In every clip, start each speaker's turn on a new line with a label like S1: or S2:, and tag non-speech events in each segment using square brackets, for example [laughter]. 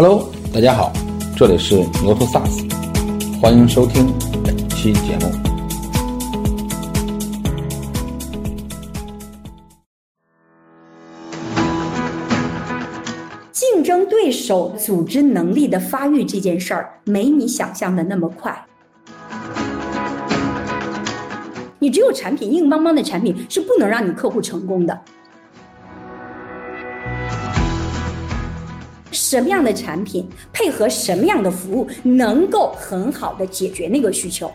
S1: Hello，大家好，这里是牛头 SaaS，欢迎收听本期节目。
S2: 竞争对手组织能力的发育这件事儿，没你想象的那么快。你只有产品硬邦邦的产品是不能让你客户成功的。什么样的产品配合什么样的服务，能够很好的解决那个需求？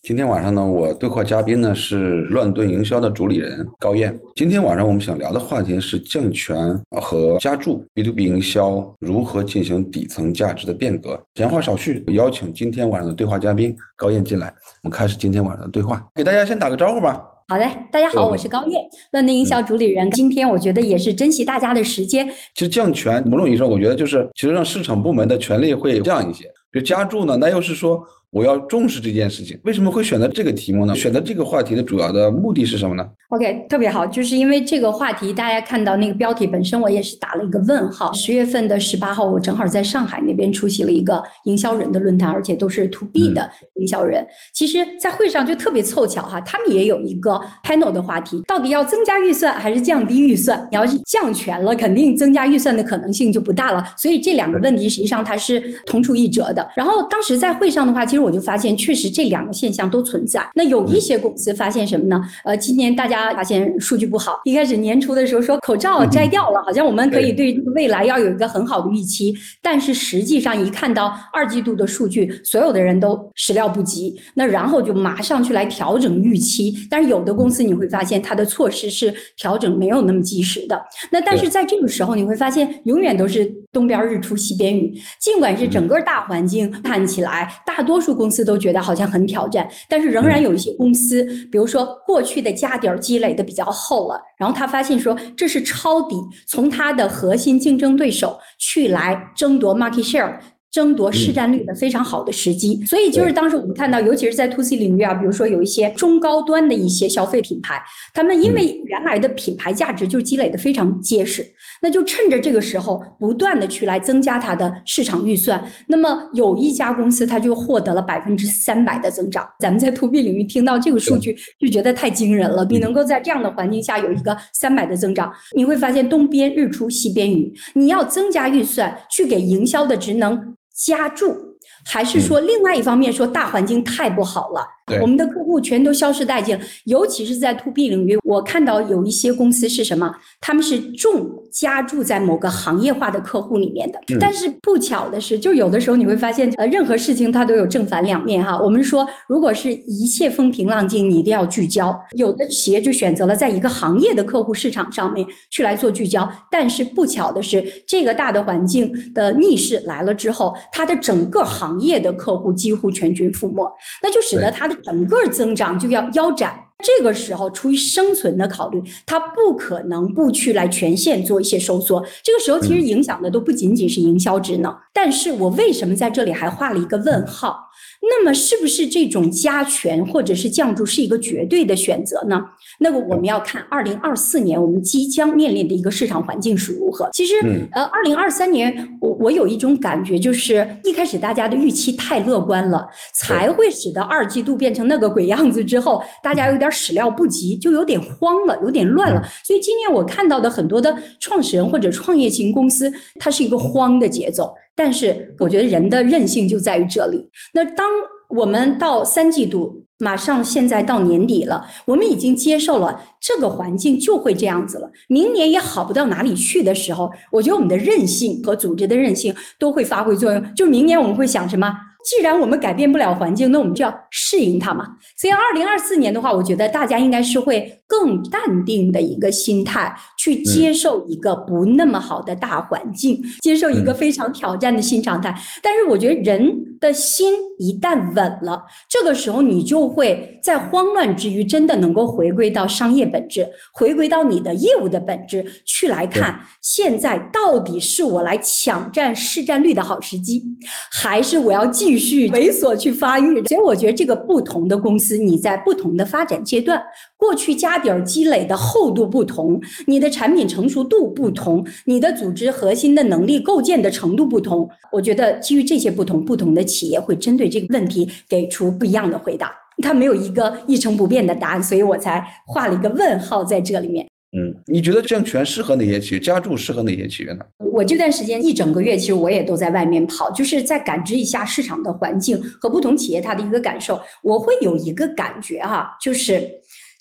S1: 今天晚上呢，我对话嘉宾呢是乱炖营销的主理人高燕。今天晚上我们想聊的话题是降权和加注 B to B 营销如何进行底层价值的变革。闲话少叙，邀请今天晚上的对话嘉宾高燕进来，我们开始今天晚上的对话。给大家先打个招呼吧。
S2: 好的，大家好，我是高燕，乱炖营销主理人。今天我觉得也是珍惜大家的时间。
S1: 其实降权某种意义上，我觉得就是其实让市场部门的权力会降一些。就加注呢，那又是说。我要重视这件事情，为什么会选择这个题目呢？选择这个话题的主要的目的是什么呢
S2: ？OK，特别好，就是因为这个话题，大家看到那个标题本身，我也是打了一个问号。十月份的十八号，我正好在上海那边出席了一个营销人的论坛，而且都是 To B 的营销人。其实，在会上就特别凑巧哈，他们也有一个 panel 的话题，到底要增加预算还是降低预算？你要是降权了，肯定增加预算的可能性就不大了。所以这两个问题实际上它是同出一辙的。然后当时在会上的话，其实我就发现。确实，这两个现象都存在。那有一些公司发现什么呢？呃，今年大家发现数据不好。一开始年初的时候说口罩摘掉了，好像我们可以对未来要有一个很好的预期。但是实际上一看到二季度的数据，所有的人都始料不及。那然后就马上去来调整预期。但是有的公司你会发现它的措施是调整没有那么及时的。那但是在这个时候你会发现，永远都是东边日出西边雨。尽管是整个大环境看起来，大多数公司都。觉得好像很挑战，但是仍然有一些公司，比如说过去的家底儿积累的比较厚了，然后他发现说这是抄底，从他的核心竞争对手去来争夺 market share。争夺市占率的非常好的时机，所以就是当时我们看到，尤其是在 to C 领域啊，比如说有一些中高端的一些消费品牌，他们因为原来的品牌价值就积累的非常结实，那就趁着这个时候不断的去来增加它的市场预算。那么有一家公司，它就获得了百分之三百的增长。咱们在 to B 领域听到这个数据就觉得太惊人了。你能够在这样的环境下有一个三百的增长，你会发现东边日出西边雨，你要增加预算去给营销的职能。加注，还是说另外一方面说大环境太不好了？我们的客户全都消失殆尽了，尤其是在 to B 领域，我看到有一些公司是什么？他们是重加注在某个行业化的客户里面的。但是不巧的是，就有的时候你会发现，呃，任何事情它都有正反两面哈。我们说，如果是一切风平浪静，你一定要聚焦。有的企业就选择了在一个行业的客户市场上面去来做聚焦。但是不巧的是，这个大的环境的逆势来了之后，它的整个行业的客户几乎全军覆没，那就使得它的。整个增长就要腰斩，这个时候出于生存的考虑，它不可能不去来全线做一些收缩。这个时候其实影响的都不仅仅是营销职能，但是我为什么在这里还画了一个问号？那么是不是这种加权或者是降注是一个绝对的选择呢？那个我们要看二零二四年我们即将面临的一个市场环境是如何。其实，呃，二零二三年我我有一种感觉，就是一开始大家的预期太乐观了，才会使得二季度变成那个鬼样子之后，大家有点始料不及，就有点慌了，有点乱了。所以今年我看到的很多的创始人或者创业型公司，它是一个慌的节奏。但是我觉得人的韧性就在于这里。那当我们到三季度，马上现在到年底了，我们已经接受了这个环境就会这样子了，明年也好不到哪里去的时候，我觉得我们的韧性和组织的韧性都会发挥作用。就明年我们会想什么？既然我们改变不了环境，那我们就要适应它嘛。所以二零二四年的话，我觉得大家应该是会更淡定的一个心态去接受一个不那么好的大环境，接受一个非常挑战的新常态。但是我觉得人的心一旦稳了，这个时候你就会在慌乱之余，真的能够回归到商业本质，回归到你的业务的本质去来看，现在到底是我来抢占市占率的好时机，还是我要继。继续猥琐去发育，所以我觉得这个不同的公司，你在不同的发展阶段，过去家底儿积累的厚度不同，你的产品成熟度不同，你的组织核心的能力构建的程度不同，我觉得基于这些不同，不同的企业会针对这个问题给出不一样的回答。它没有一个一成不变的答案，所以我才画了一个问号在这里面。
S1: 嗯，你觉得证券适合哪些企业？家住适合哪些企业呢？
S2: 我这段时间一整个月，其实我也都在外面跑，就是在感知一下市场的环境和不同企业它的一个感受。我会有一个感觉哈，就是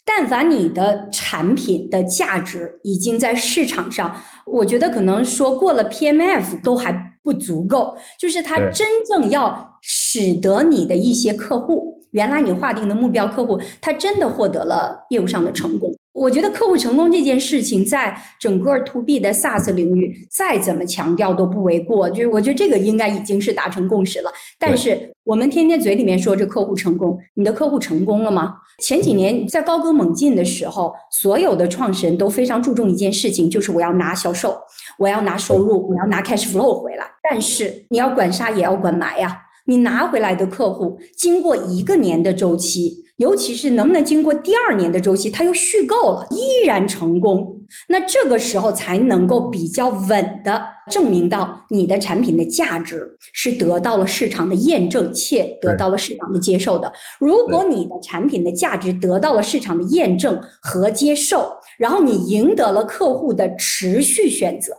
S2: 但凡你的产品的价值已经在市场上，我觉得可能说过了 PMF 都还不足够，就是它真正要使得你的一些客户，原来你划定的目标客户，他真的获得了业务上的成功。我觉得客户成功这件事情，在整个 to B 的 SaaS 领域，再怎么强调都不为过。就是我觉得这个应该已经是达成共识了。但是我们天天嘴里面说这客户成功，你的客户成功了吗？前几年在高歌猛进的时候，所有的创始人都非常注重一件事情，就是我要拿销售，我要拿收入，我要拿 cash flow 回来。但是你要管杀也要管埋呀，你拿回来的客户，经过一个年的周期。尤其是能不能经过第二年的周期，它又续购了，依然成功，那这个时候才能够比较稳的证明到你的产品的价值是得到了市场的验证，且得到了市场的接受的。如果你的产品的价值得到了市场的验证和接受，然后你赢得了客户的持续选择。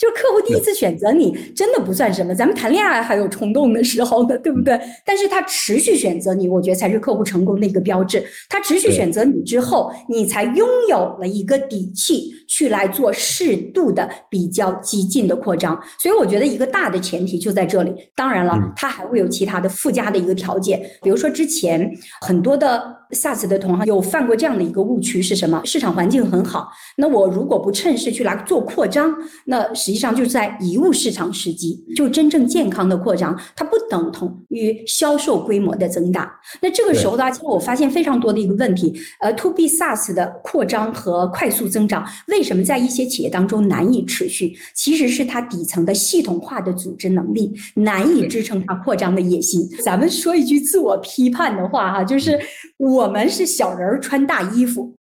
S2: 就客户第一次选择你，真的不算什么。咱们谈恋爱还有冲动的时候呢，对不对？但是他持续选择你，我觉得才是客户成功的一个标志。他持续选择你之后，你才拥有了一个底气去来做适度的比较激进的扩张。所以我觉得一个大的前提就在这里。当然了，他还会有其他的附加的一个条件，比如说之前很多的 SaaS 的同行有犯过这样的一个误区是什么？市场环境很好，那我如果不趁势去来做扩张，那实际上就是在贻误市场时机，就真正健康的扩张，它不等同于销售规模的增大。那这个时候呢，其实我发现非常多的一个问题，呃，to B SaaS 的扩张和快速增长，为什么在一些企业当中难以持续？其实是它底层的系统化的组织能力难以支撑它扩张的野心。咱们说一句自我批判的话哈，就是我们是小人穿大衣服，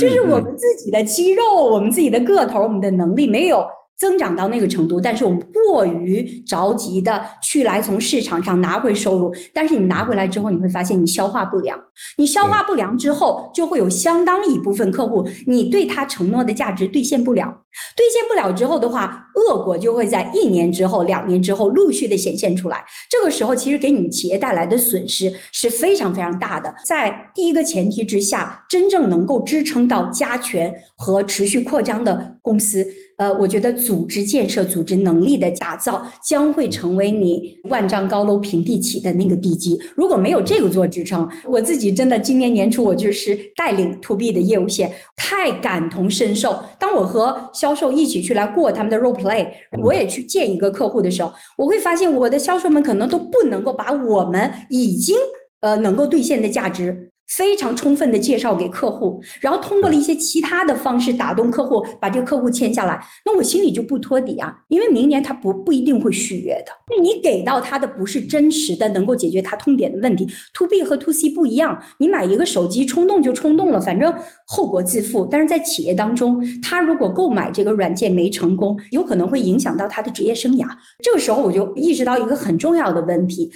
S2: 就是我们自己的肌肉、我们自己的个头、我们的能力没有。增长到那个程度，但是我们过于着急的去来从市场上拿回收入，但是你拿回来之后，你会发现你消化不良，你消化不良之后，就会有相当一部分客户，你对他承诺的价值兑现不了，兑现不了之后的话，恶果就会在一年之后、两年之后陆续的显现出来。这个时候，其实给你企业带来的损失是非常非常大的。在第一个前提之下，真正能够支撑到加权和持续扩张的公司。呃，我觉得组织建设、组织能力的打造将会成为你万丈高楼平地起的那个地基。如果没有这个做支撑，我自己真的今年年初我就是带领 to B 的业务线，太感同身受。当我和销售一起去来过他们的 role play，我也去见一个客户的时候，我会发现我的销售们可能都不能够把我们已经呃能够兑现的价值。非常充分的介绍给客户，然后通过了一些其他的方式打动客户，把这个客户签下来，那我心里就不托底啊，因为明年他不不一定会续约的。你给到他的不是真实的，能够解决他痛点的问题。To B 和 To C 不一样，你买一个手机冲动就冲动了，反正后果自负。但是在企业当中，他如果购买这个软件没成功，有可能会影响到他的职业生涯。这个时候我就意识到一个很重要的问题。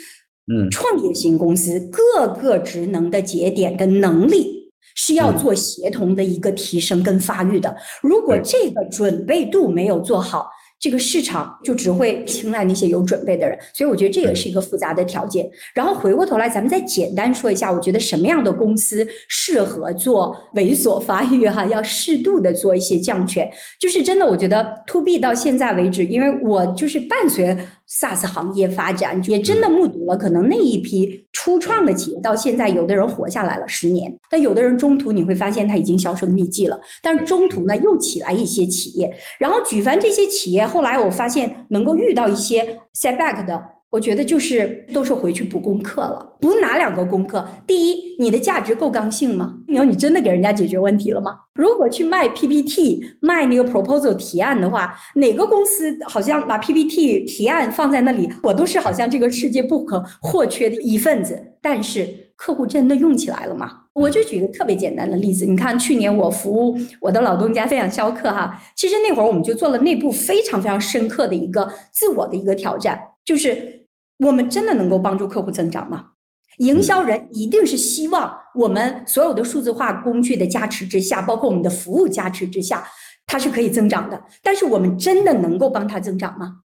S1: 嗯，
S2: 创业型公司各个职能的节点的能力是要做协同的一个提升跟发育的。如果这个准备度没有做好，这个市场就只会青睐那些有准备的人。所以我觉得这也是一个复杂的条件。然后回过头来，咱们再简单说一下，我觉得什么样的公司适合做猥琐发育哈？[laughs] 要适度的做一些降权。就是真的，我觉得 to B 到现在为止，因为我就是伴随。SaaS 行业发展也真的目睹了，可能那一批初创的企业到现在，有的人活下来了十年，但有的人中途你会发现他已经销声匿迹了。但是中途呢，又起来一些企业，然后举凡这些企业，后来我发现能够遇到一些 setback 的。我觉得就是都是回去补功课了，补哪两个功课？第一，你的价值够刚性吗？你说你真的给人家解决问题了吗？如果去卖 PPT、卖那个 proposal 提案的话，哪个公司好像把 PPT 提案放在那里，我都是好像这个世界不可或缺的一份子。但是客户真的用起来了吗？我就举个特别简单的例子，你看去年我服务我的老东家飞扬逍客哈，其实那会儿我们就做了内部非常非常深刻的一个自我的一个挑战，就是我们真的能够帮助客户增长吗？营销人一定是希望我们所有的数字化工具的加持之下，包括我们的服务加持之下，它是可以增长的。但是我们真的能够帮它增长吗？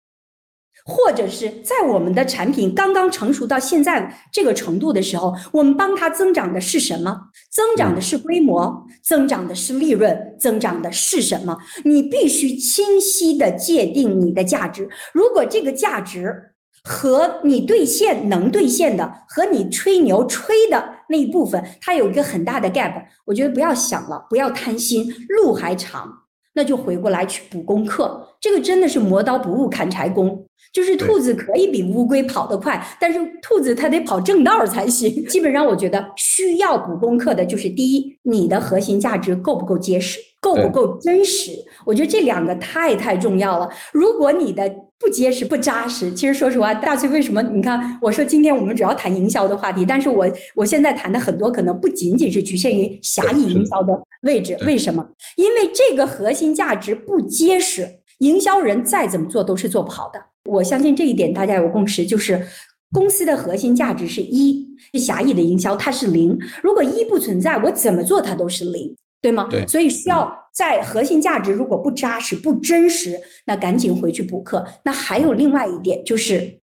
S2: 或者是在我们的产品刚刚成熟到现在这个程度的时候，我们帮它增长的是什么？增长的是规模，增长的是利润，增长的是什么？你必须清晰的界定你的价值。如果这个价值，和你兑现能兑现的，和你吹牛吹的那一部分，它有一个很大的 gap。我觉得不要想了，不要贪心，路还长，那就回过来去补功课。这个真的是磨刀不误砍柴工，就是兔子可以比乌龟跑得快，但是兔子它得跑正道才行。[laughs] 基本上我觉得需要补功课的就是第一，你的核心价值够不够结实，够不够真实。我觉得这两个太太重要了。如果你的不结实不扎实，其实说实话，大崔为什么？你看，我说今天我们主要谈营销的话题，但是我我现在谈的很多可能不仅仅是局限于狭义营销的位置。为什么？因为这个核心价值不结实，营销人再怎么做都是做不好的。我相信这一点大家有共识，就是公司的核心价值是一，是狭义的营销它是零。如果一不存在，我怎么做它都是零。对吗？
S1: 对，
S2: 所以需要在核心价值如果不扎实、不真实，那赶紧回去补课。那还有另外一点就是，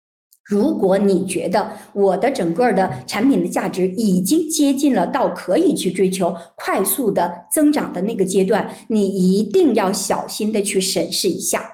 S2: 如果你觉得我的整个的产品的价值已经接近了到可以去追求快速的增长的那个阶段，你一定要小心的去审视一下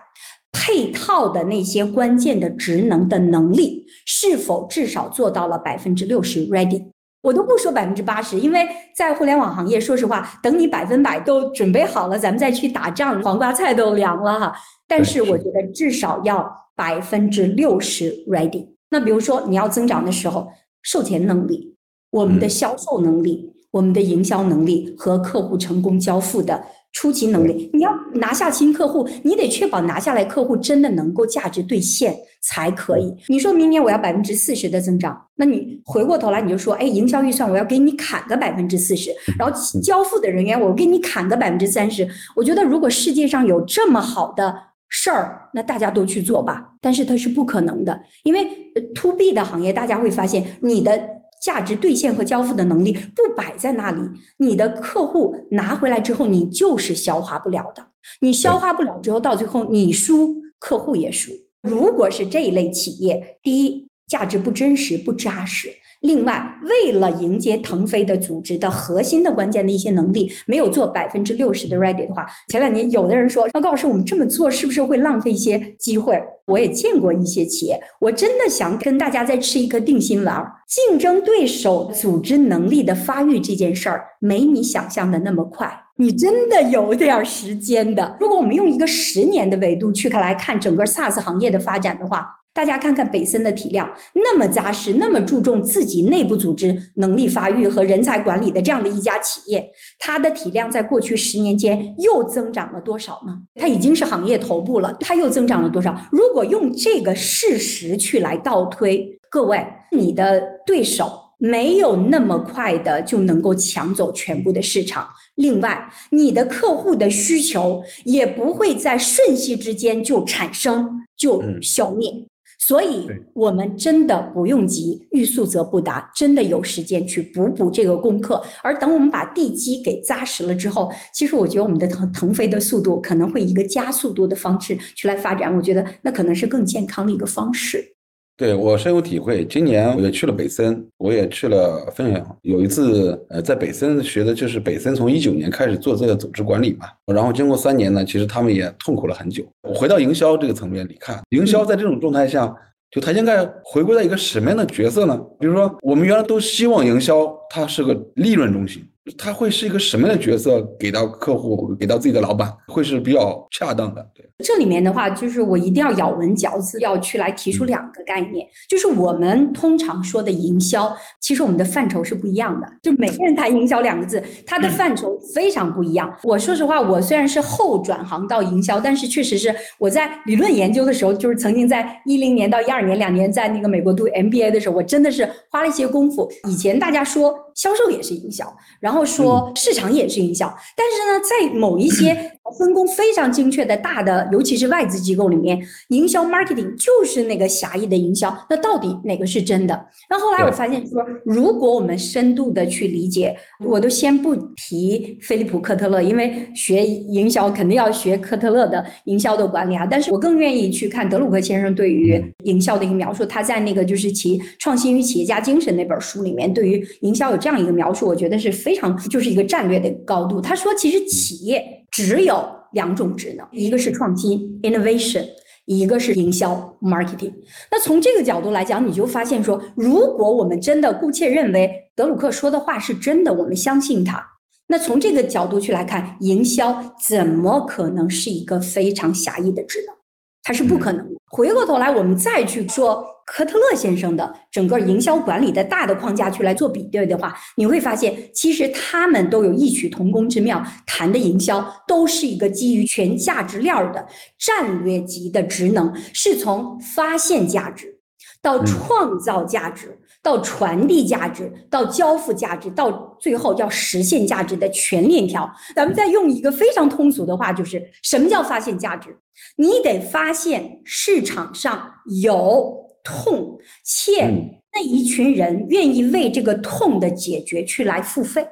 S2: 配套的那些关键的职能的能力是否至少做到了百分之六十 ready。我都不说百分之八十，因为在互联网行业，说实话，等你百分百都准备好了，咱们再去打仗，黄瓜菜都凉了哈。但是我觉得至少要百分之六十 ready。那比如说你要增长的时候，售前能力、我们的销售能力、我们的营销能力和客户成功交付的。出勤能力，你要拿下新客户，你得确保拿下来客户真的能够价值兑现才可以。你说明年我要百分之四十的增长，那你回过头来你就说，哎，营销预算我要给你砍个百分之四十，然后交付的人员我给你砍个百分之三十。我觉得如果世界上有这么好的事儿，那大家都去做吧。但是它是不可能的，因为 to B 的行业，大家会发现你的。价值兑现和交付的能力不摆在那里，你的客户拿回来之后，你就是消化不了的。你消化不了之后，到最后你输，客户也输。如果是这一类企业，第一，价值不真实、不扎实。另外，为了迎接腾飞的组织的核心的关键的一些能力，没有做百分之六十的 ready 的话，前两年有的人说，那高老师，我们这么做是不是会浪费一些机会？我也见过一些企业，我真的想跟大家再吃一颗定心丸儿。竞争对手组织能力的发育这件事儿，没你想象的那么快，你真的有点时间的。如果我们用一个十年的维度去看来看整个 SaaS 行业的发展的话。大家看看北森的体量那么扎实，那么注重自己内部组织能力发育和人才管理的这样的一家企业，它的体量在过去十年间又增长了多少呢？它已经是行业头部了，它又增长了多少？如果用这个事实去来倒推，各位，你的对手没有那么快的就能够抢走全部的市场，另外，你的客户的需求也不会在瞬息之间就产生就消灭。所以，我们真的不用急，欲速则不达，真的有时间去补补这个功课。而等我们把地基给扎实了之后，其实我觉得我们的腾腾飞的速度可能会一个加速度的方式去来发展。我觉得那可能是更健康的一个方式。
S1: 对我深有体会，今年我也去了北森，我也去了汾阳。有一次，呃，在北森学的就是北森从一九年开始做这个组织管理嘛，然后经过三年呢，其实他们也痛苦了很久。我回到营销这个层面里看，营销在这种状态下，就它应该回归到一个什么样的角色呢？比如说，我们原来都希望营销它是个利润中心。他会是一个什么样的角色？给到客户，给到自己的老板，会是比较恰当的。对，
S2: 这里面的话，就是我一定要咬文嚼字，要去来提出两个概念，就是我们通常说的营销，其实我们的范畴是不一样的。就每个人谈营销两个字，它的范畴非常不一样。我说实话，我虽然是后转行到营销，但是确实是我在理论研究的时候，就是曾经在一零年到一二年两年在那个美国读 MBA 的时候，我真的是花了一些功夫。以前大家说。销售也是营销，然后说市场也是营销，但是呢，在某一些分工非常精确的大的，尤其是外资机构里面，营销 marketing 就是那个狭义的营销。那到底哪个是真的？那后来我发现说，如果我们深度的去理解，我都先不提菲利普科特勒，因为学营销肯定要学科特勒的营销的管理啊。但是我更愿意去看德鲁克先生对于营销的一个描述，他在那个就是其创新与企业家精神那本书里面，对于营销有这样。这样一个描述，我觉得是非常就是一个战略的高度。他说，其实企业只有两种职能，一个是创新 （innovation），一个是营销 （marketing）。那从这个角度来讲，你就发现说，如果我们真的姑且认为德鲁克说的话是真的，我们相信他，那从这个角度去来看，营销怎么可能是一个非常狭义的职能？它是不可能。回过头来，我们再去说。科特勒先生的整个营销管理的大的框架去来做比对的话，你会发现，其实他们都有异曲同工之妙。谈的营销都是一个基于全价值链的战略级的职能，是从发现价值到创造价值，到传递价值，到交付价值，到最后要实现价值的全链条。咱们再用一个非常通俗的话，就是什么叫发现价值？你得发现市场上有。痛，且那一群人愿意为这个痛的解决去来付费，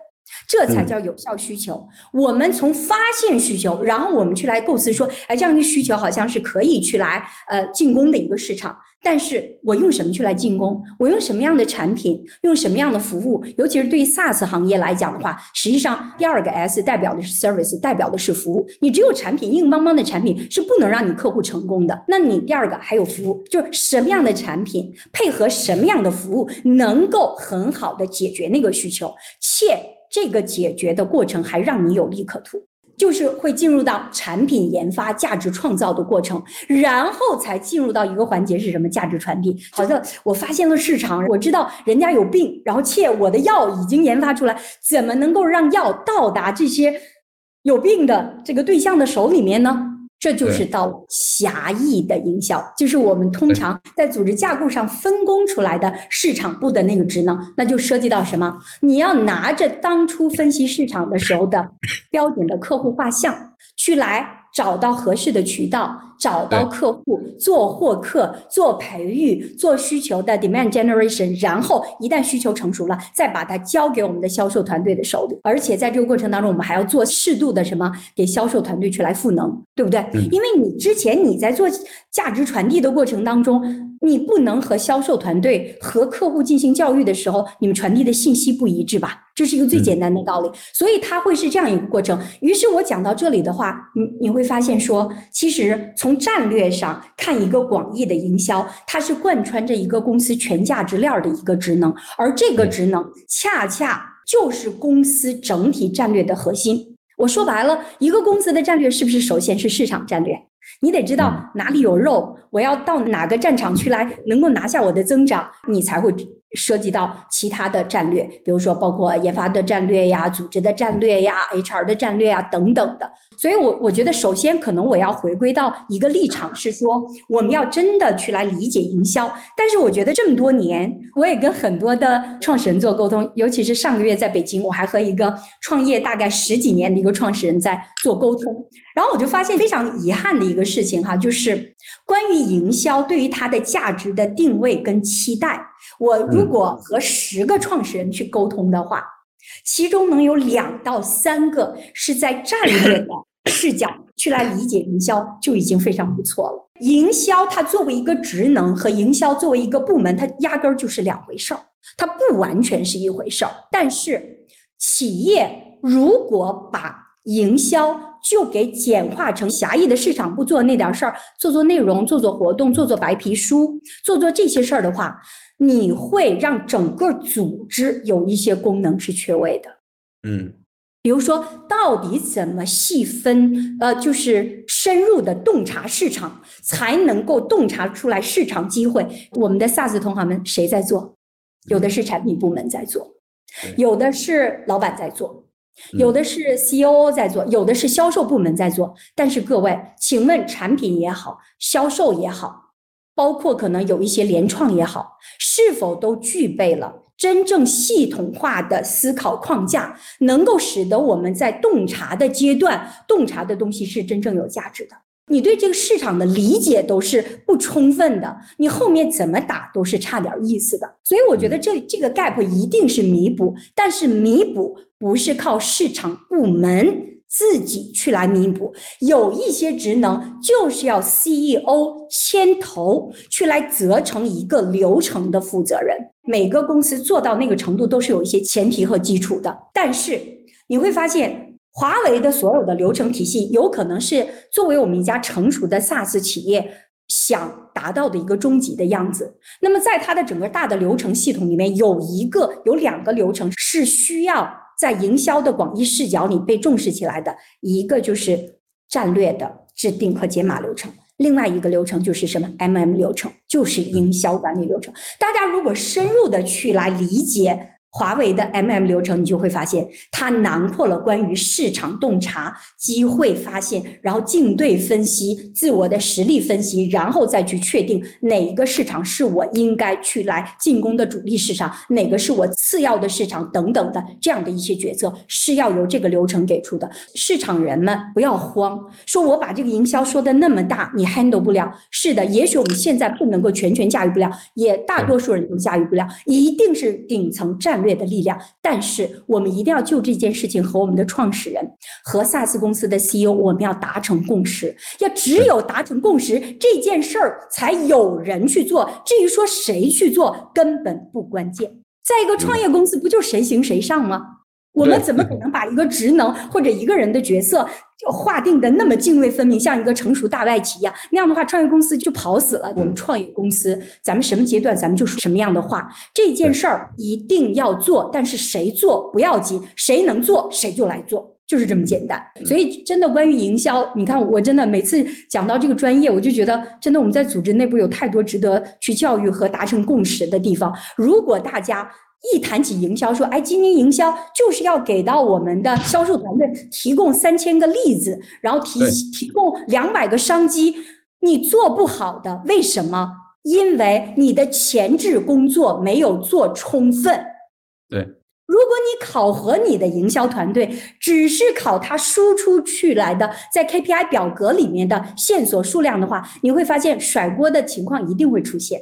S2: 这才叫有效需求。我们从发现需求，然后我们去来构思说，哎，这样一个需求好像是可以去来呃进攻的一个市场。但是我用什么去来进攻？我用什么样的产品？用什么样的服务？尤其是对于 SaaS 行业来讲的话，实际上第二个 S 代表的是 service，代表的是服务。你只有产品硬邦邦的产品是不能让你客户成功的。那你第二个还有服务，就是什么样的产品配合什么样的服务，能够很好的解决那个需求，且这个解决的过程还让你有利可图。就是会进入到产品研发、价值创造的过程，然后才进入到一个环节是什么？价值传递。好像我发现了市场，我知道人家有病，然后且我的药已经研发出来，怎么能够让药到达这些有病的这个对象的手里面呢？这就是到狭义的营销，就是我们通常在组织架构上分工出来的市场部的那个职能，那就涉及到什么？你要拿着当初分析市场的时候的标准的客户画像去来。找到合适的渠道，找到客户，做获客，做培育，做需求的 demand generation，然后一旦需求成熟了，再把它交给我们的销售团队的手里。而且在这个过程当中，我们还要做适度的什么，给销售团队去来赋能，对不对？因为你之前你在做价值传递的过程当中，你不能和销售团队和客户进行教育的时候，你们传递的信息不一致吧？这是一个最简单的道理，所以它会是这样一个过程。于是我讲到这里的话，你你会发现说，其实从战略上看一个广义的营销，它是贯穿着一个公司全价值链的一个职能，而这个职能恰恰就是公司整体战略的核心。我说白了，一个公司的战略是不是首先是市场战略？你得知道哪里有肉，我要到哪个战场去来能够拿下我的增长，你才会。涉及到其他的战略，比如说包括研发的战略呀、组织的战略呀、HR 的战略呀等等的。所以，我我觉得首先可能我要回归到一个立场，是说我们要真的去来理解营销。但是，我觉得这么多年，我也跟很多的创始人做沟通，尤其是上个月在北京，我还和一个创业大概十几年的一个创始人在做沟通。然后我就发现非常遗憾的一个事情哈，就是关于营销对于它的价值的定位跟期待。我如果和十个创始人去沟通的话，其中能有两到三个是在战略的 [laughs] 视角去来理解营销，就已经非常不错了。营销它作为一个职能和营销作为一个部门，它压根儿就是两回事儿，它不完全是一回事儿。但是企业如果把营销就给简化成狭义的市场部做那点事儿，做做内容，做做活动，做做白皮书，做做这些事儿的话。你会让整个组织有一些功能是缺位的，
S1: 嗯，
S2: 比如说，到底怎么细分？呃，就是深入的洞察市场，才能够洞察出来市场机会。我们的 SaaS 同行们谁在做？有的是产品部门在做，有的是老板在做，有的是 COO 在做，有的是销售部门在做。但是各位，请问产品也好，销售也好，包括可能有一些联创也好，是否都具备了？真正系统化的思考框架，能够使得我们在洞察的阶段，洞察的东西是真正有价值的。你对这个市场的理解都是不充分的，你后面怎么打都是差点意思的。所以我觉得这这个 gap 一定是弥补，但是弥补不是靠市场部门。自己去来弥补，有一些职能就是要 CEO 牵头去来责成一个流程的负责人。每个公司做到那个程度都是有一些前提和基础的。但是你会发现，华为的所有的流程体系有可能是作为我们一家成熟的 SaaS 企业想达到的一个终极的样子。那么在它的整个大的流程系统里面，有一个有两个流程是需要。在营销的广义视角里被重视起来的一个就是战略的制定和解码流程，另外一个流程就是什么 MM 流程，就是营销管理流程。大家如果深入的去来理解。华为的 MM 流程，你就会发现它囊括了关于市场洞察、机会发现，然后竞对分析、自我的实力分析，然后再去确定哪一个市场是我应该去来进攻的主力市场，哪个是我次要的市场等等的这样的一些决策是要由这个流程给出的。市场人们不要慌，说我把这个营销说的那么大，你 handle 不了。是的，也许我们现在不能够全权驾驭不了，也大多数人都驾驭不了，一定是顶层战。战略的力量，但是我们一定要就这件事情和我们的创始人和 SaaS 公司的 CEO，我们要达成共识。要只有达成共识，这件事儿才有人去做。至于说谁去做，根本不关键。在一个创业公司，不就谁行谁上吗？我们怎么可能把一个职能或者一个人的角色就划定的那么泾渭分明，像一个成熟大外企一样？那样的话，创业公司就跑死了。我们创业公司，咱们什么阶段，咱们就说什么样的话。这件事儿一定要做，但是谁做不要紧，谁能做谁就来做，就是这么简单。所以，真的关于营销，你看，我真的每次讲到这个专业，我就觉得，真的我们在组织内部有太多值得去教育和达成共识的地方。如果大家，一谈起营销，说哎，今年营销就是要给到我们的销售团队提供三千个例子，然后提提供两百个商机。你做不好的，为什么？因为你的前置工作没有做充分。
S1: 对，
S2: 如果你考核你的营销团队，只是考他输出去来的在 KPI 表格里面的线索数量的话，你会发现甩锅的情况一定会出现。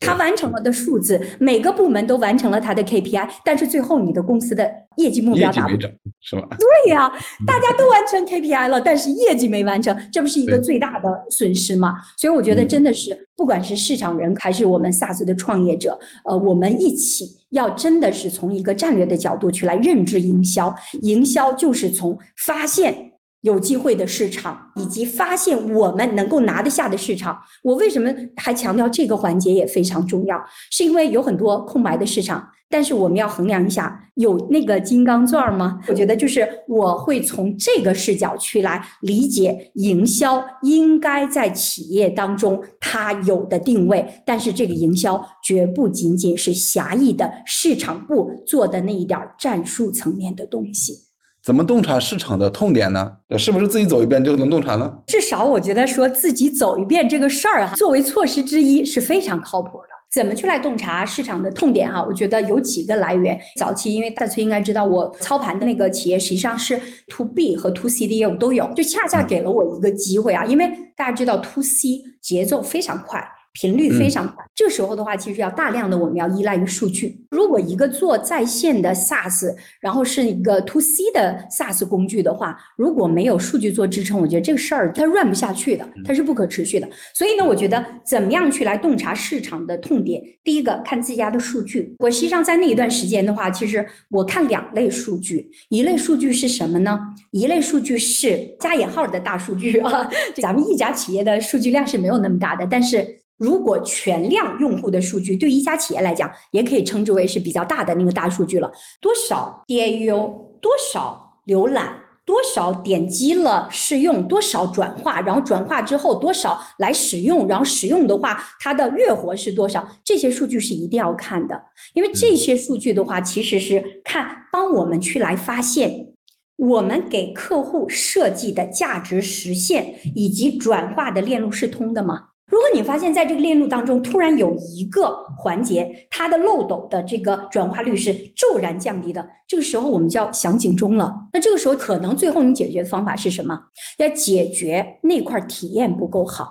S2: 他完成了的数字，每个部门都完成了他的 KPI，但是最后你的公司的业绩目标达不成，
S1: 是吧？
S2: 对呀，大家都完成 KPI 了，但是业绩没完成，这不是一个最大的损失吗？所以我觉得真的是，不管是市场人还是我们 SaaS 的创业者，呃，我们一起要真的是从一个战略的角度去来认知营销，营销就是从发现。有机会的市场，以及发现我们能够拿得下的市场，我为什么还强调这个环节也非常重要？是因为有很多空白的市场，但是我们要衡量一下，有那个金刚钻吗？我觉得就是我会从这个视角去来理解营销应该在企业当中它有的定位，但是这个营销绝不仅仅是狭义的市场部做的那一点战术层面的东西。
S1: 怎么洞察市场的痛点呢？是不是自己走一遍就能洞察呢？
S2: 至少我觉得说自己走一遍这个事儿哈，作为措施之一是非常靠谱的。怎么去来洞察市场的痛点哈？我觉得有几个来源。早期因为大崔应该知道，我操盘的那个企业实际上是 to B 和 to C 的业务都有，就恰恰给了我一个机会啊。因为大家知道 to C 节奏非常快。频率非常快，这时候的话，其实要大量的我们要依赖于数据。如果一个做在线的 SaaS，然后是一个 To C 的 SaaS 工具的话，如果没有数据做支撑，我觉得这个事儿它 run 不下去的，它是不可持续的。所以呢，我觉得怎么样去来洞察市场的痛点？第一个看自家的数据。我实际上在那一段时间的话，其实我看两类数据，一类数据是什么呢？一类数据是加引号的大数据啊，[laughs] 咱们一家企业的数据量是没有那么大的，但是。如果全量用户的数据对一家企业来讲，也可以称之为是比较大的那个大数据了。多少 DAU，多少浏览。多少点击了试用，多少转化，然后转化之后多少来使用，然后使用的话，它的月活是多少？这些数据是一定要看的，因为这些数据的话，其实是看帮我们去来发现我们给客户设计的价值实现以及转化的链路是通的吗？如果你发现在这个链路当中突然有一个环节，它的漏斗的这个转化率是骤然降低的，这个时候我们就要响警钟了。那这个时候可能最后你解决的方法是什么？要解决那块体验不够好，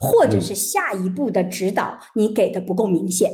S2: 或者是下一步的指导你给的不够明显。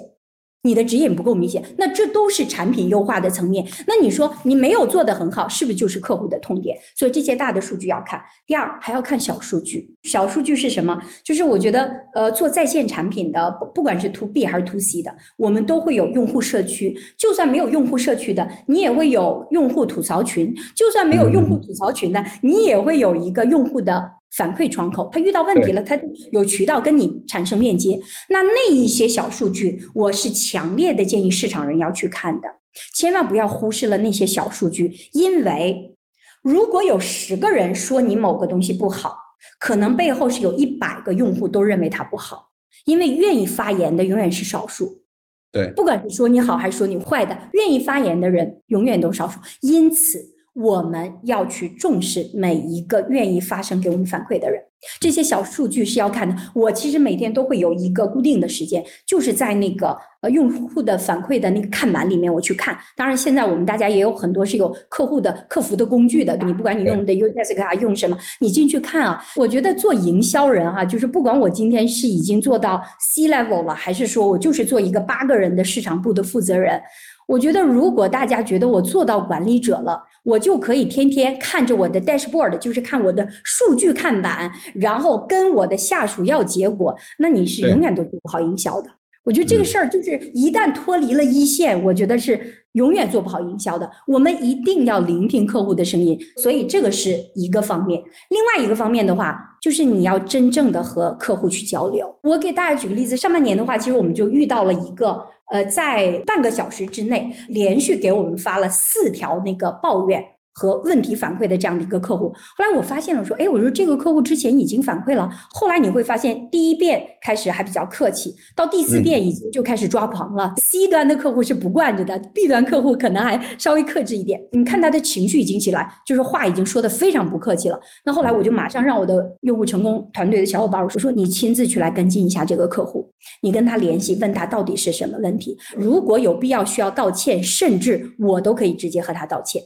S2: 你的指引不够明显，那这都是产品优化的层面。那你说你没有做得很好，是不是就是客户的痛点？所以这些大的数据要看。第二还要看小数据。小数据是什么？就是我觉得，呃，做在线产品的，不管是 to B 还是 to C 的，我们都会有用户社区。就算没有用户社区的，你也会有用户吐槽群。就算没有用户吐槽群的，你也会有一个用户的。反馈窗口，他遇到问题了，他有渠道跟你产生链接。那那一些小数据，我是强烈的建议市场人要去看的，千万不要忽视了那些小数据，因为如果有十个人说你某个东西不好，可能背后是有一百个用户都认为它不好，因为愿意发言的永远是少数。
S1: 对，
S2: 不管是说你好还是说你坏的，愿意发言的人永远都少数，因此。我们要去重视每一个愿意发声给我们反馈的人，这些小数据是要看的。我其实每天都会有一个固定的时间，就是在那个呃用户的反馈的那个看板里面我去看。当然，现在我们大家也有很多是有客户的客服的工具的，你不管你用的 u s k 啊用什么，你进去看啊。我觉得做营销人哈，就是不管我今天是已经做到 C level 了，还是说我就是做一个八个人的市场部的负责人。我觉得，如果大家觉得我做到管理者了，我就可以天天看着我的 dashboard，就是看我的数据看板，然后跟我的下属要结果，那你是永远都做不好营销的。我觉得这个事儿就是一旦脱离了一线，我觉得是永远做不好营销的。我们一定要聆听客户的声音，所以这个是一个方面。另外一个方面的话，就是你要真正的和客户去交流。我给大家举个例子，上半年的话，其实我们就遇到了一个。呃，在半个小时之内，连续给我们发了四条那个抱怨。和问题反馈的这样的一个客户，后来我发现了，说，哎，我说这个客户之前已经反馈了，后来你会发现，第一遍开始还比较客气，到第四遍已经就开始抓狂了。C 端的客户是不惯着的，B 端客户可能还稍微克制一点。你看他的情绪已经起来，就是话已经说的非常不客气了。那后来我就马上让我的用户成功团队的小伙伴，我说，你亲自去来跟进一下这个客户，你跟他联系，问他到底是什么问题，如果有必要需要道歉，甚至我都可以直接和他道歉。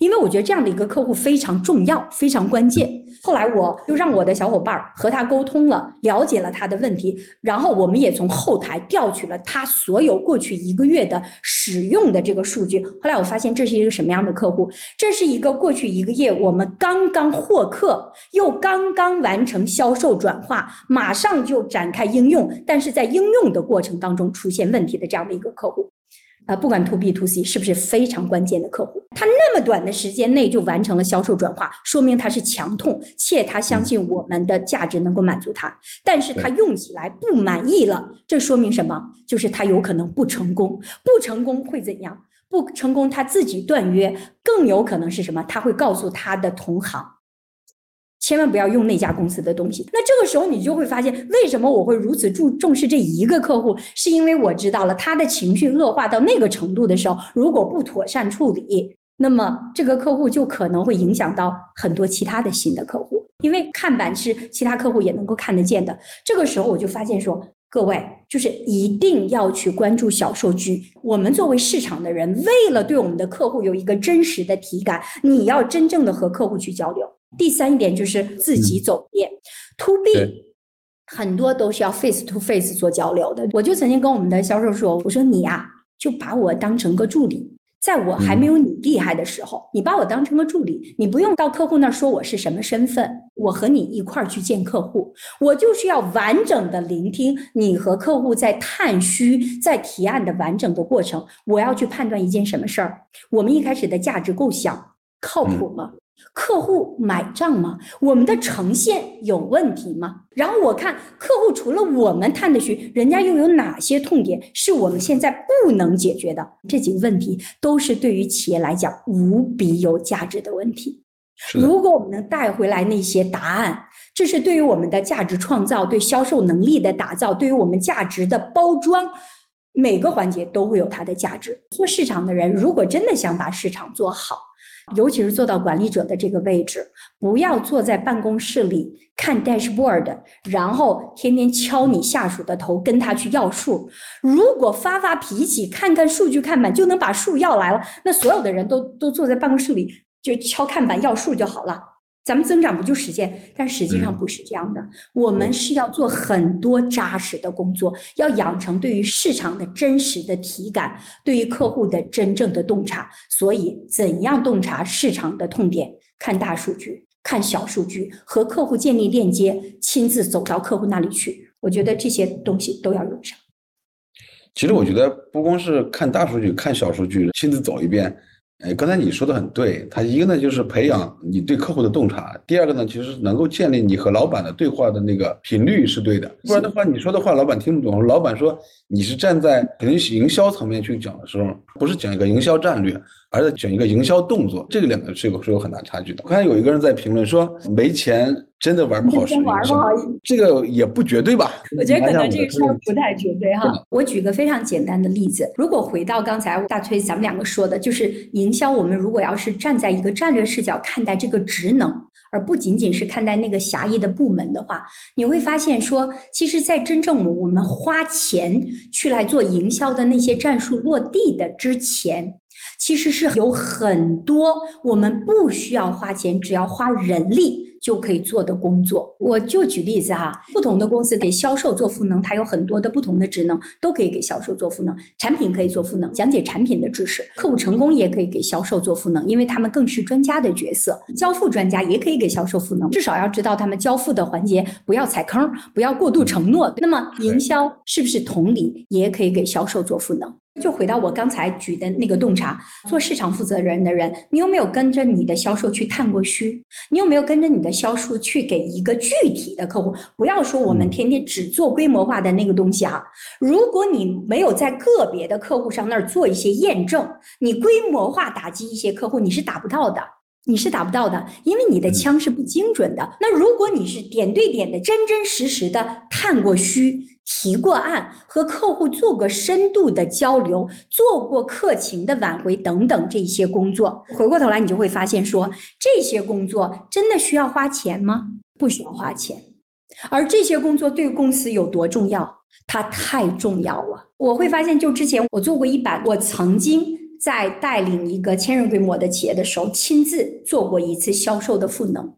S2: 因为我觉得这样的一个客户非常重要，非常关键。后来我又让我的小伙伴和他沟通了，了解了他的问题，然后我们也从后台调取了他所有过去一个月的使用的这个数据。后来我发现这是一个什么样的客户？这是一个过去一个月我们刚刚获客，又刚刚完成销售转化，马上就展开应用，但是在应用的过程当中出现问题的这样的一个客户。啊，不管 to B to C 是不是非常关键的客户，他那么短的时间内就完成了销售转化，说明他是强痛，且他相信我们的价值能够满足他。但是他用起来不满意了，这说明什么？就是他有可能不成功，不成功会怎样？不成功他自己断约，更有可能是什么？他会告诉他的同行。千万不要用那家公司的东西。那这个时候你就会发现，为什么我会如此注重视这一个客户？是因为我知道了他的情绪恶化到那个程度的时候，如果不妥善处理，那么这个客户就可能会影响到很多其他的新的客户。因为看板是其他客户也能够看得见的。这个时候我就发现说，各位就是一定要去关注小数据。我们作为市场的人，为了对我们的客户有一个真实的体感，你要真正的和客户去交流。第三一点就是自己走遍，to B，很多都是要 face to face 做交流的。我就曾经跟我们的销售说：“我说你呀，就把我当成个助理，在我还没有你厉害的时候，你把我当成个助理，你不用到客户那儿说我是什么身份，我和你一块儿去见客户，我就是要完整的聆听你和客户在探虚、在提案的完整的过程，我要去判断一件什么事儿，我们一开始的价值构想靠谱吗？”客户买账吗？我们的呈现有问题吗？然后我看客户除了我们探的需，人家又有哪些痛点是我们现在不能解决的？这几个问题都是对于企业来讲无比有价值的问题。如果我们能带回来那些答案，这是对于我们的价值创造、对销售能力的打造、对于我们价值的包装，每个环节都会有它的价值。做市场的人，如果真的想把市场做好，尤其是做到管理者的这个位置，不要坐在办公室里看 dashboard，然后天天敲你下属的头，跟他去要数。如果发发脾气，看看数据看板就能把数要来了，那所有的人都都坐在办公室里就敲看板要数就好了。咱们增长不就实现？但实际上不是这样的。我们是要做很多扎实的工作，要养成对于市场的真实的体感，对于客户的真正的洞察。所以，怎样洞察市场的痛点？看大数据，看小数据，和客户建立链接，亲自走到客户那里去。我觉得这些东西都要用上。
S1: 其实，我觉得不光是看大数据，看小数据，亲自走一遍。哎，刚才你说的很对，他一个呢就是培养你对客户的洞察，第二个呢其实能够建立你和老板的对话的那个频率是对的，不然的话你说的话老板听不懂。老板说你是站在肯定是营销层面去讲的时候，不是讲一个营销战略。而是讲一个营销动作，这个两个是有是有很大差距的。我看有一个人在评论说，没钱真的玩不好营销，这个也不绝对吧？
S2: 我觉得可能这个事儿不太绝对哈。我举个非常简单的例子，如果回到刚才大崔咱们两个说的，就是营销，我们如果要是站在一个战略视角看待这个职能，而不仅仅是看待那个狭义的部门的话，你会发现说，其实，在真正我们花钱去来做营销的那些战术落地的之前。其实是有很多我们不需要花钱，只要花人力就可以做的工作。我就举例子哈，不同的公司给销售做赋能，它有很多的不同的职能，都可以给销售做赋能。产品可以做赋能，讲解产品的知识；客户成功也可以给销售做赋能，因为他们更是专家的角色。交付专家也可以给销售赋能，至少要知道他们交付的环节不要踩坑，不要过度承诺。那么营销是不是同理也可以给销售做赋能？就回到我刚才举的那个洞察，做市场负责人的人，你有没有跟着你的销售去探过虚？你有没有跟着你的销售去给一个具体的客户？不要说我们天天只做规模化的那个东西啊。如果你没有在个别的客户上那儿做一些验证，你规模化打击一些客户，你是打不到的，你是打不到的，因为你的枪是不精准的。那如果你是点对点的、真真实实的探过虚。提过案，和客户做过深度的交流，做过客情的挽回等等这些工作，回过头来你就会发现，说这些工作真的需要花钱吗？不需要花钱。而这些工作对公司有多重要？它太重要了。我会发现，就之前我做过一版，我曾经在带领一个千人规模的企业的时候，亲自做过一次销售的赋能。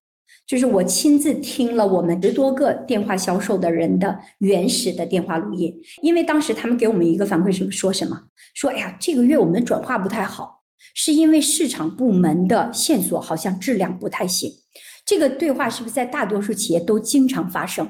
S2: 就是我亲自听了我们十多个电话销售的人的原始的电话录音，因为当时他们给我们一个反馈是说什么？说哎呀，这个月我们转化不太好，是因为市场部门的线索好像质量不太行。这个对话是不是在大多数企业都经常发生？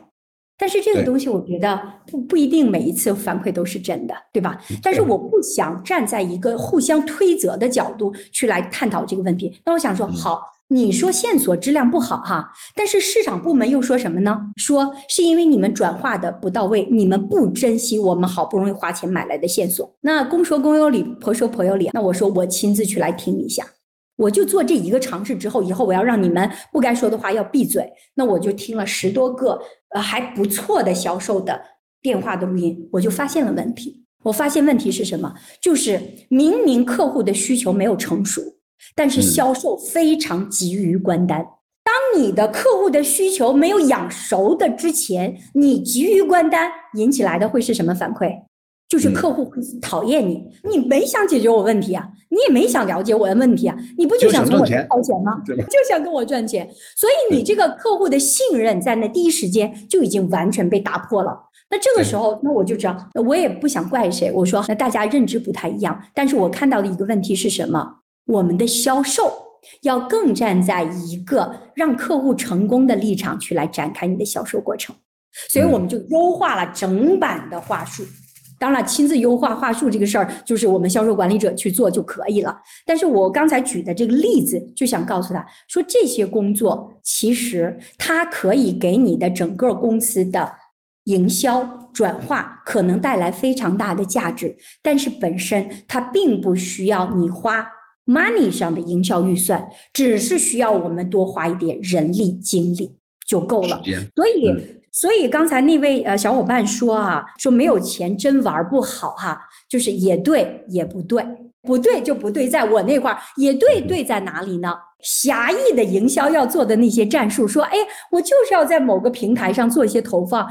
S2: 但是这个东西我觉得不不一定每一次反馈都是真的，对吧？但是我不想站在一个互相推责的角度去来探讨这个问题。那我想说，好。你说线索质量不好哈，但是市场部门又说什么呢？说是因为你们转化的不到位，你们不珍惜我们好不容易花钱买来的线索。那公说公有理，婆说婆有理。那我说我亲自去来听一下，我就做这一个尝试之后，以后我要让你们不该说的话要闭嘴。那我就听了十多个呃还不错的销售的电话的录音，我就发现了问题。我发现问题是什么？就是明明客户的需求没有成熟。但是销售非常急于关单。当你的客户的需求没有养熟的之前，你急于关单，引起来的会是什么反馈？就是客户会讨厌你。你没想解决我问题啊，你也没想了解我的问题啊，你不就想从我这掏钱吗？就想跟我赚钱。所以你这个客户的信任在那第一时间就已经完全被打破了。那这个时候，那我就知道，我也不想怪谁。我说，那大家认知不太一样，但是我看到的一个问题是什么？我们的销售要更站在一个让客户成功的立场去来展开你的销售过程，所以我们就优化了整版的话术。当然，亲自优化话术这个事儿，就是我们销售管理者去做就可以了。但是我刚才举的这个例子，就想告诉他说，这些工作其实它可以给你的整个公司的营销转化可能带来非常大的价值，但是本身它并不需要你花 money 上的营销预算，只是需要我们多花一点人力精力就够了。所以。所以刚才那位呃小伙伴说啊，说没有钱真玩不好哈，就是也对也不对，不对就不对，在我那块儿也对，对在哪里呢？狭义的营销要做的那些战术，说哎，我就是要在某个平台上做一些投放。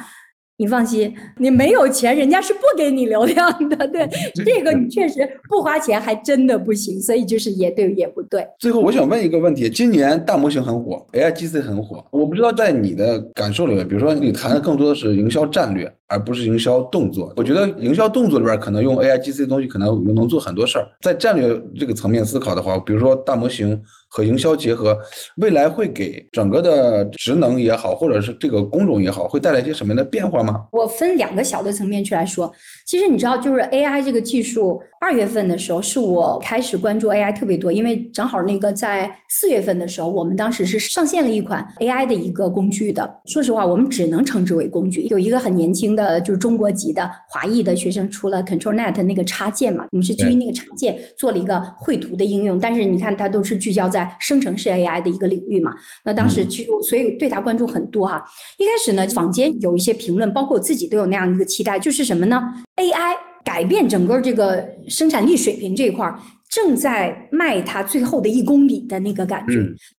S2: 你放心，你没有钱，人家是不给你流量的。对，这个你确实不花钱还真的不行，所以就是也对也不对。
S1: 最后，我想问一个问题：今年大模型很火，AI GC 很火，我不知道在你的感受里面，比如说你谈的更多的是营销战略，而不是营销动作。我觉得营销动作里边可能用 AI GC 的东西，可能我们能做很多事儿。在战略这个层面思考的话，比如说大模型。和营销结合，未来会给整个的职能也好，或者是这个工种也好，会带来一些什么样的变化吗？
S2: 我分两个小的层面去来说。其实你知道，就是 AI 这个技术，二月份的时候是我开始关注 AI 特别多，因为正好那个在四月份的时候，我们当时是上线了一款 AI 的一个工具的。说实话，我们只能称之为工具。有一个很年轻的，就是中国籍的华裔的学生，出了 ControlNet 那个插件嘛，我们是基于那个插件做了一个绘图的应用。但是你看，它都是聚焦在在生成式 AI 的一个领域嘛，那当时其实所以对它关注很多哈。一开始呢，坊间有一些评论，包括我自己都有那样一个期待，就是什么呢？AI 改变整个这个生产力水平这一块儿。正在迈他最后的一公里的那个感觉，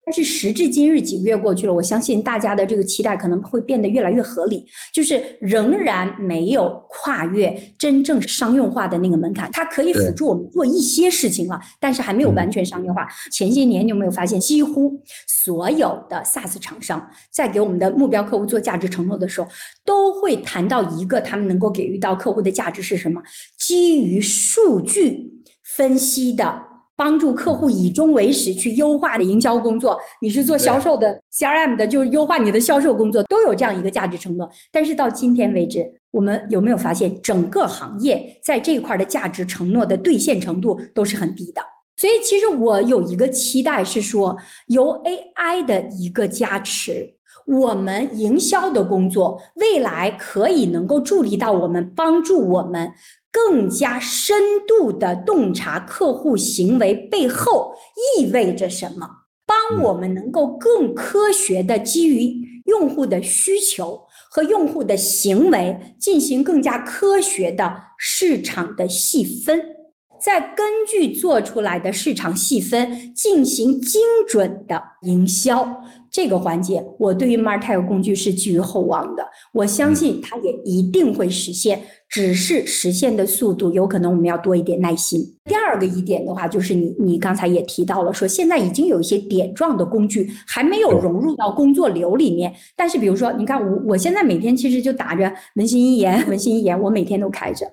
S2: 但是时至今日几个月过去了，我相信大家的这个期待可能会变得越来越合理，就是仍然没有跨越真正商用化的那个门槛，它可以辅助我们做一些事情了，但是还没有完全商业化。前些年你有没有发现，几乎所有的 SaaS 厂商在给我们的目标客户做价值承诺的时候，都会谈到一个他们能够给予到客户的价值是什么？基于数据。分析的帮助客户以终为始去优化的营销工作，你是做销售的 CRM 的，就是优化你的销售工作，都有这样一个价值承诺。但是到今天为止，我们有没有发现整个行业在这一块的价值承诺的兑现程度都是很低的？所以其实我有一个期待是说，由 AI 的一个加持，我们营销的工作未来可以能够助力到我们，帮助我们。更加深度的洞察客户行为背后意味着什么，帮我们能够更科学的基于用户的需求和用户的行为进行更加科学的市场的细分，再根据做出来的市场细分进行精准的营销。这个环节，我对于 Martech 工具是寄予厚望的。我相信它也一定会实现，只是实现的速度有可能我们要多一点耐心。第二个一点的话，就是你你刚才也提到了，说现在已经有一些点状的工具还没有融入到工作流里面。但是比如说，你看我我现在每天其实就打着文心一言，文心一言，我每天都开着。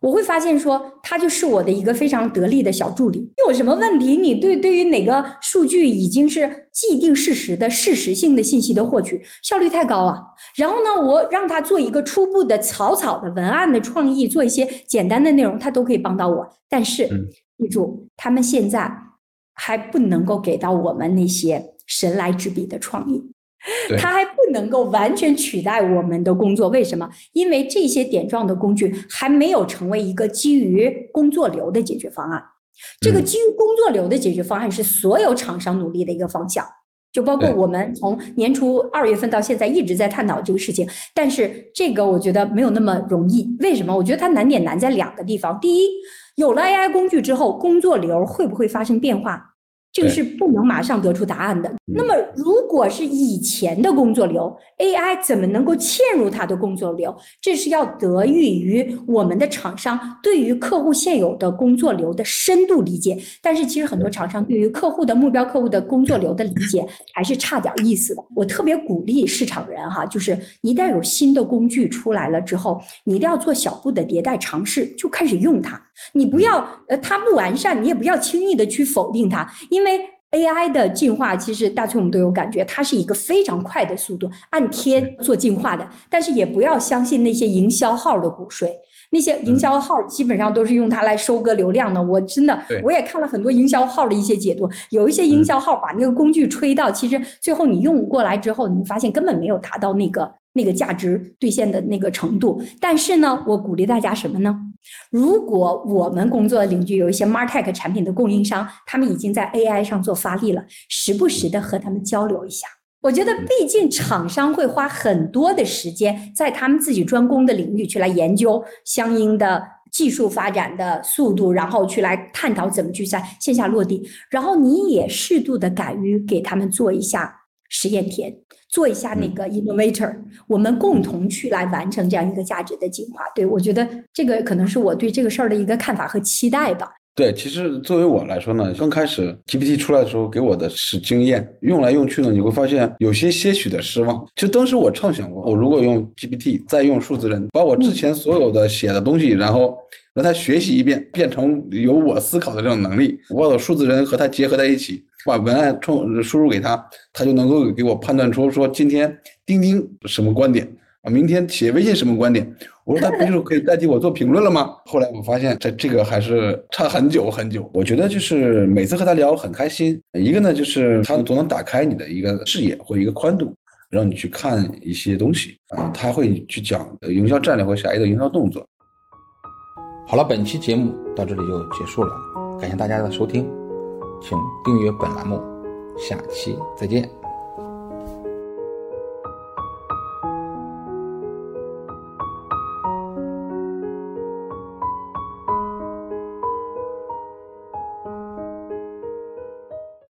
S2: 我会发现说，他就是我的一个非常得力的小助理。有什么问题，你对对于哪个数据已经是既定事实的事实性的信息的获取效率太高啊。然后呢，我让他做一个初步的草草的文案的创意，做一些简单的内容，他都可以帮到我。但是记住，他们现在还不能够给到我们那些神来之笔的创意。他还不能够完全取代我们的工作，为什么？因为这些点状的工具还没有成为一个基于工作流的解决方案。这个基于工作流的解决方案是所有厂商努力的一个方向，就包括我们从年初二月份到现在一直在探讨这个事情。但是这个我觉得没有那么容易，为什么？我觉得它难点难在两个地方。第一，有了 AI 工具之后，工作流会不会发生变化？这个是不能马上得出答案的。那么，如果是以前的工作流，AI 怎么能够嵌入它的工作流？这是要得益于我们的厂商对于客户现有的工作流的深度理解。但是，其实很多厂商对于客户的目标客户的工作流的理解还是差点意思的。我特别鼓励市场人哈，就是一旦有新的工具出来了之后，你一定要做小步的迭代尝试，就开始用它。你不要呃，它不完善，你也不要轻易的去否定它，因为 AI 的进化其实大崔我们都有感觉，它是一个非常快的速度，按天做进化的。但是也不要相信那些营销号的鼓吹，那些营销号基本上都是用它来收割流量的。我真的，我也看了很多营销号的一些解读，有一些营销号把那个工具吹到，其实最后你用过来之后，你发现根本没有达到那个那个价值兑现的那个程度。但是呢，我鼓励大家什么呢？如果我们工作的领域有一些 Martech 产品的供应商，他们已经在 AI 上做发力了，时不时的和他们交流一下。我觉得，毕竟厂商会花很多的时间在他们自己专攻的领域去来研究相应的技术发展的速度，然后去来探讨怎么去在线下落地。然后你也适度的敢于给他们做一下实验田，做一下那个 innovator，我们共同去来完成这样一个价值的进化。对我觉得这个可能是我对这个事儿的一个看法和期待吧。
S1: 对，其实作为我来说呢，刚开始 GPT 出来的时候给我的是经验，用来用去呢，你会发现有些些许的失望。其实当时我畅想过，我如果用 GPT 再用数字人，把我之前所有的写的东西，然后让它学习一遍，变成有我思考的这种能力，我把数字人和它结合在一起，把文案冲输入给他，他就能够给我判断出说今天钉钉什么观点。啊，明天企业微信什么观点？我说他不就可以代替我做评论了吗？后来我发现这这个还是差很久很久。我觉得就是每次和他聊很开心，一个呢就是他总能打开你的一个视野或一个宽度，让你去看一些东西啊。他会去讲营销战略或下一个营销动作。
S3: 好了，本期节目到这里就结束了，感谢大家的收听，请订阅本栏目，下期再见。